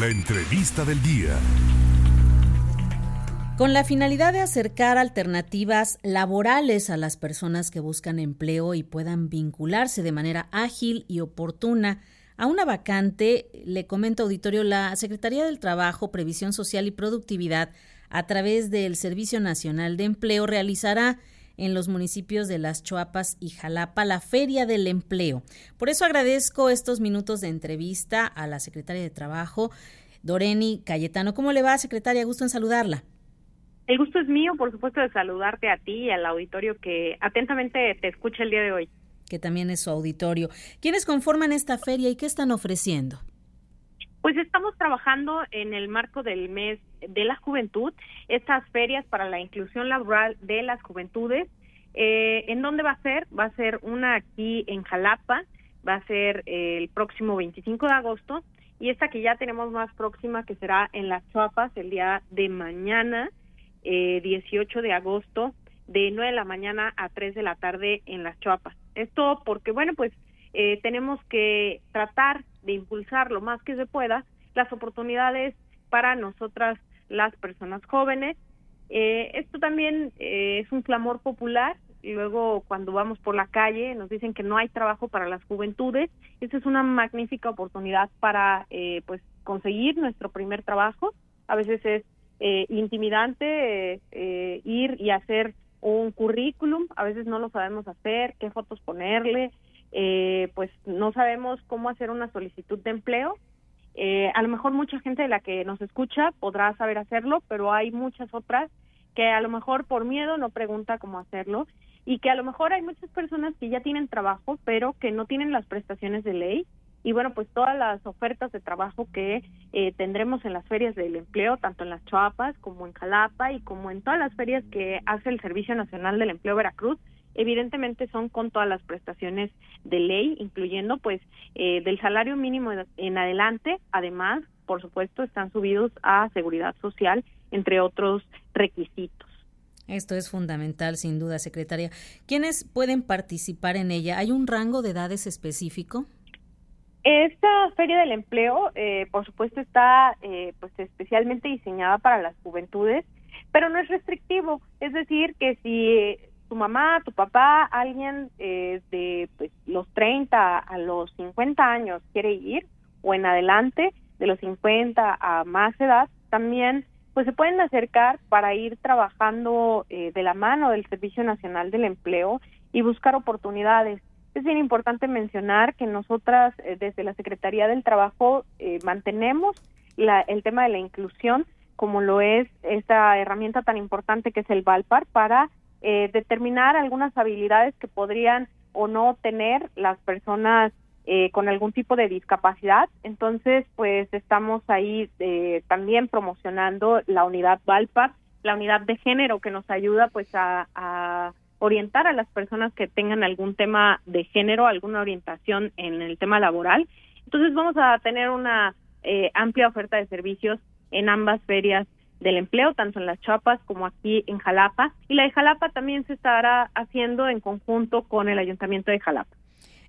La entrevista del día. Con la finalidad de acercar alternativas laborales a las personas que buscan empleo y puedan vincularse de manera ágil y oportuna a una vacante, le comenta auditorio, la Secretaría del Trabajo, Previsión Social y Productividad, a través del Servicio Nacional de Empleo, realizará en los municipios de Las Choapas y Jalapa la Feria del Empleo. Por eso agradezco estos minutos de entrevista a la secretaria de Trabajo, Doreni Cayetano. ¿Cómo le va, secretaria? Gusto en saludarla. El gusto es mío, por supuesto, de saludarte a ti y al auditorio que atentamente te escucha el día de hoy. Que también es su auditorio. ¿Quiénes conforman esta feria y qué están ofreciendo? Pues estamos trabajando en el marco del mes de la juventud, estas ferias para la inclusión laboral de las juventudes. Eh, ¿En dónde va a ser? Va a ser una aquí en Jalapa, va a ser el próximo 25 de agosto, y esta que ya tenemos más próxima, que será en Las Chuapas el día de mañana, eh, 18 de agosto de 9 de la mañana a 3 de la tarde en Las Chuapas. Esto porque, bueno, pues eh, tenemos que tratar de impulsar lo más que se pueda las oportunidades para nosotras las personas jóvenes. Eh, esto también eh, es un clamor popular luego cuando vamos por la calle nos dicen que no hay trabajo para las juventudes. Esta es una magnífica oportunidad para eh, pues conseguir nuestro primer trabajo. A veces es eh, intimidante eh, ir y hacer un currículum, a veces no lo sabemos hacer, qué fotos ponerle, eh, pues no sabemos cómo hacer una solicitud de empleo. Eh, a lo mejor mucha gente de la que nos escucha podrá saber hacerlo, pero hay muchas otras que a lo mejor por miedo no pregunta cómo hacerlo y que a lo mejor hay muchas personas que ya tienen trabajo, pero que no tienen las prestaciones de ley y bueno, pues todas las ofertas de trabajo que eh, tendremos en las ferias del empleo, tanto en las Chuapas como en Jalapa y como en todas las ferias que hace el Servicio Nacional del Empleo Veracruz, evidentemente son con todas las prestaciones de ley, incluyendo pues eh, del salario mínimo en adelante, además, por supuesto, están subidos a seguridad social, entre otros requisitos. Esto es fundamental, sin duda, secretaria. ¿Quiénes pueden participar en ella? ¿Hay un rango de edades específico? Esta feria del empleo, eh, por supuesto, está eh, pues especialmente diseñada para las juventudes, pero no es restrictivo. Es decir, que si tu mamá, tu papá, alguien eh, de pues, los 30 a los 50 años quiere ir o en adelante de los 50 a más edad, también pues se pueden acercar para ir trabajando eh, de la mano del Servicio Nacional del Empleo y buscar oportunidades. Es bien importante mencionar que nosotras eh, desde la Secretaría del Trabajo eh, mantenemos la, el tema de la inclusión como lo es esta herramienta tan importante que es el Valpar para eh, determinar algunas habilidades que podrían o no tener las personas eh, con algún tipo de discapacidad. Entonces, pues estamos ahí eh, también promocionando la unidad Valpar, la unidad de género que nos ayuda pues a, a orientar a las personas que tengan algún tema de género, alguna orientación en el tema laboral. Entonces vamos a tener una eh, amplia oferta de servicios en ambas ferias del empleo, tanto en las Chapas como aquí en Jalapa. Y la de Jalapa también se estará haciendo en conjunto con el Ayuntamiento de Jalapa.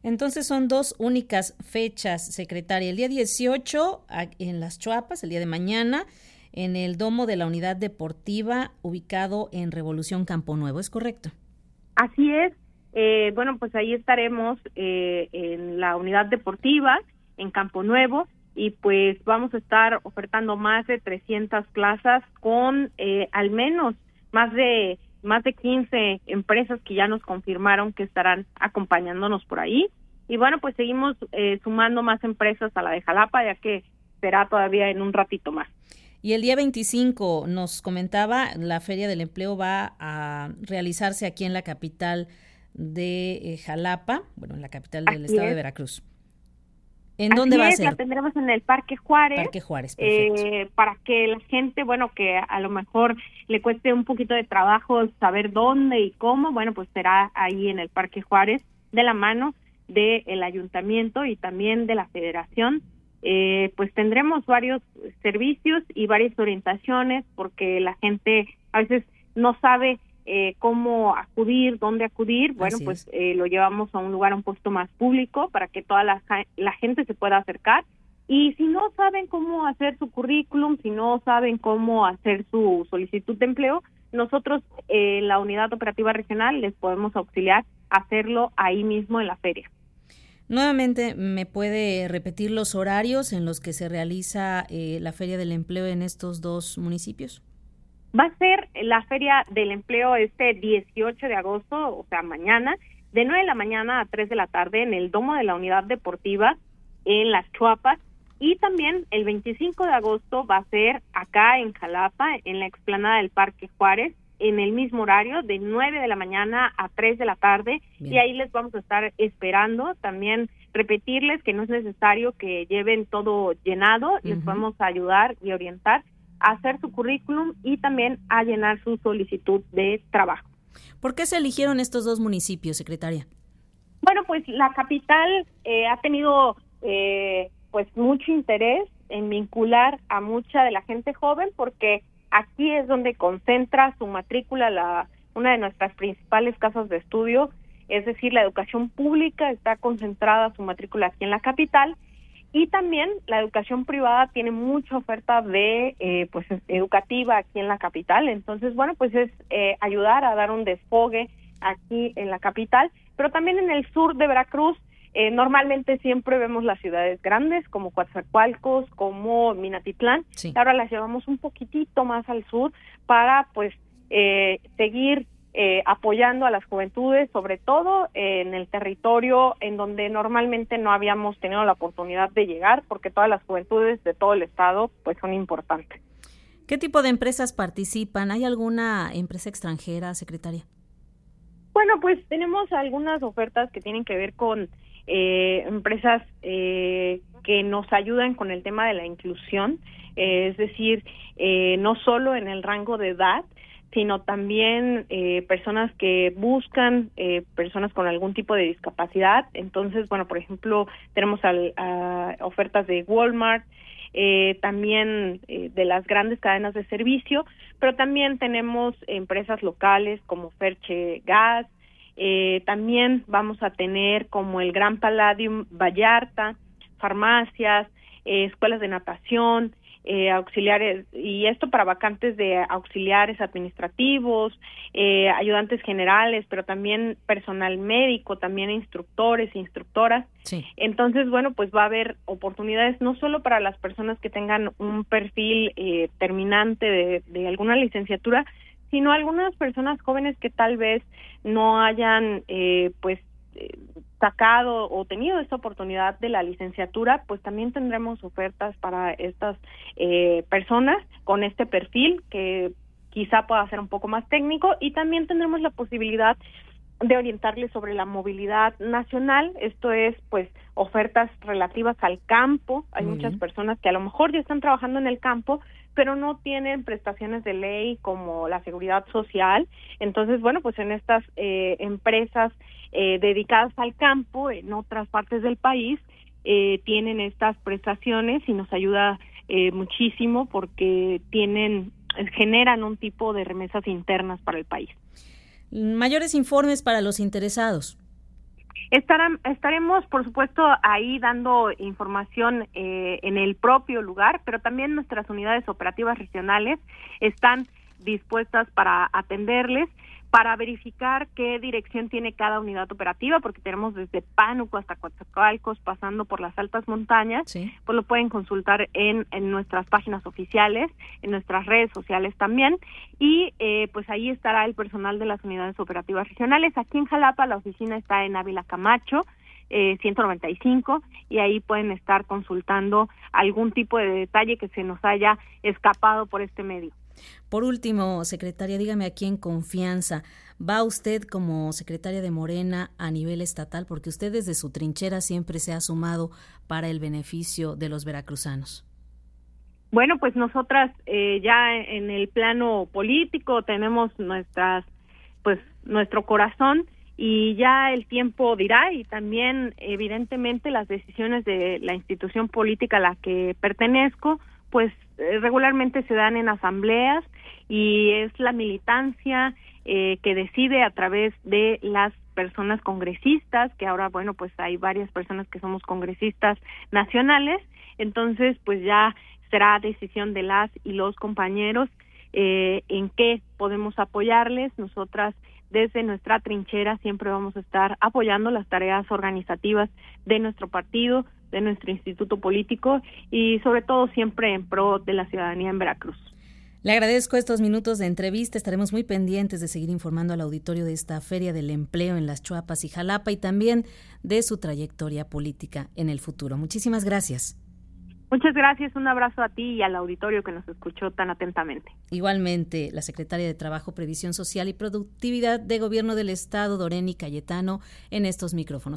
Entonces son dos únicas fechas, secretaria. El día 18 en las Chuapas, el día de mañana, en el domo de la unidad deportiva ubicado en Revolución Campo Nuevo, ¿es correcto? Así es. Eh, bueno, pues ahí estaremos eh, en la unidad deportiva en Campo Nuevo y pues vamos a estar ofertando más de 300 plazas con eh, al menos más de más de 15 empresas que ya nos confirmaron que estarán acompañándonos por ahí y bueno pues seguimos eh, sumando más empresas a la de Jalapa ya que será todavía en un ratito más. Y el día 25 nos comentaba, la Feria del Empleo va a realizarse aquí en la capital de eh, Jalapa, bueno, en la capital del Así estado es. de Veracruz. ¿En dónde va a ser? La tendremos en el Parque Juárez. Parque Juárez, perfecto. eh, para que la gente, bueno, que a lo mejor le cueste un poquito de trabajo saber dónde y cómo, bueno, pues será ahí en el Parque Juárez, de la mano del ayuntamiento y también de la federación. Eh, pues tendremos varios servicios y varias orientaciones porque la gente a veces no sabe eh, cómo acudir, dónde acudir, bueno, Así pues eh, lo llevamos a un lugar un poquito más público para que toda la, gente se pueda acercar Y si no saben cómo hacer su currículum, si no saben cómo hacer su solicitud de empleo, nosotros en la unidad operativa regional les podemos auxiliar a hacerlo ahí mismo en la feria. Nuevamente, ¿me puede repetir los horarios en los que se realiza eh, la Feria del Empleo en estos dos municipios? Va a ser la Feria del Empleo este 18 de agosto, o sea, mañana, de 9 de la mañana a 3 de la tarde en el Domo de la Unidad Deportiva en Las Chuapas. Y también el 25 de agosto va a ser acá en Jalapa, en la explanada del Parque Juárez, en el mismo horario, de 9 de la mañana a 3 de la tarde. Y ahí les vamos a estar esperando. También repetirles que no es necesario que lleven todo llenado, les vamos a ayudar y orientar a hacer su currículum y también a llenar su solicitud de trabajo. ¿Por qué se eligieron estos dos municipios, secretaria? Bueno, pues la capital eh, ha tenido eh, pues mucho interés en vincular a mucha de la gente joven porque aquí es donde concentra su matrícula la una de nuestras principales casas de estudio, es decir, la educación pública está concentrada su matrícula aquí en la capital y también la educación privada tiene mucha oferta de eh, pues educativa aquí en la capital. Entonces bueno pues es eh, ayudar a dar un desfogue aquí en la capital pero también en el sur de Veracruz eh, normalmente siempre vemos las ciudades grandes como Coatzacoalcos como Minatitlán ahora las llevamos un poquitito más al sur para pues seguir eh, apoyando a las juventudes, sobre todo en el territorio en donde normalmente no habíamos tenido la oportunidad de llegar, porque todas las juventudes de todo el estado pues son importantes. ¿Qué tipo de empresas participan? ¿Hay alguna empresa extranjera, secretaria? Bueno, pues tenemos algunas ofertas que tienen que ver con eh, empresas eh, que nos ayudan con el tema de la inclusión, es decir, no solo en el rango de edad, sino también eh, personas que buscan eh, personas con algún tipo de discapacidad. Entonces, bueno, por ejemplo, tenemos al, ofertas de Walmart, eh, también de las grandes cadenas de servicio, pero también tenemos empresas locales como Ferche Gas, también vamos a tener como el Gran Palladium Vallarta, farmacias, escuelas de natación, eh, auxiliares, y esto para vacantes de auxiliares administrativos, eh, ayudantes generales, pero también personal médico, también instructores, instructoras. Entonces, bueno, pues va a haber oportunidades no solo para las personas que tengan un perfil eh, terminante de, de alguna licenciatura, sino algunas personas jóvenes que tal vez no hayan, eh, pues, sacado o tenido esta oportunidad de la licenciatura, pues también tendremos ofertas para estas eh, personas con este perfil que quizá pueda ser un poco más técnico y también tendremos la posibilidad de orientarles sobre la movilidad nacional, esto es pues ofertas relativas al campo, hay muchas personas que a lo mejor ya están trabajando en el campo, pero no tienen prestaciones de ley como la seguridad social. Entonces, bueno, pues en estas eh, empresas eh, dedicadas al campo, en otras partes del país, eh, tienen estas prestaciones y nos ayuda muchísimo porque tienen generan un tipo de remesas internas para el país. Mayores informes para los interesados estaremos, por supuesto, ahí dando información eh, en el propio lugar, pero también nuestras unidades operativas regionales están dispuestas para atenderles para verificar qué dirección tiene cada unidad operativa, porque tenemos desde Pánuco hasta Coatzacoalcos, pasando por las altas montañas, pues lo pueden consultar en, en nuestras páginas oficiales, en nuestras redes sociales también, y eh, pues ahí estará el personal de las unidades operativas regionales. Aquí en Jalapa la oficina está en Ávila Camacho, eh, 195 y ahí pueden estar consultando algún tipo de detalle que se nos haya escapado por este medio. Por último, secretaria, dígame aquí en confianza, ¿va usted como secretaria de Morena a nivel estatal? Porque usted desde su trinchera siempre se ha sumado para el beneficio de los veracruzanos. Bueno, pues nosotras eh, ya en el plano político tenemos nuestras, pues nuestro corazón y ya el tiempo dirá y también evidentemente las decisiones de la institución política a la que pertenezco pues eh, regularmente se dan en asambleas y es la militancia eh, que decide a través de las personas congresistas, que ahora, bueno, pues hay varias personas que somos congresistas nacionales, Entonces, pues ya será decisión de las y los compañeros eh, en qué podemos apoyarles. Nosotras desde nuestra trinchera siempre vamos a estar apoyando las tareas organizativas de nuestro partido, de nuestro instituto político y sobre todo siempre en pro de la ciudadanía en Veracruz. Le agradezco estos minutos de entrevista. Estaremos muy pendientes de seguir informando al auditorio de esta Feria del Empleo en las Chuapas y Jalapa y también de su trayectoria política en el futuro. Muchísimas gracias. Muchas gracias, un abrazo a ti y al auditorio que nos escuchó tan atentamente. Igualmente, la secretaria de Trabajo, Previsión Social y Productividad de Gobierno del Estado, Doreni Cayetano, en estos micrófonos.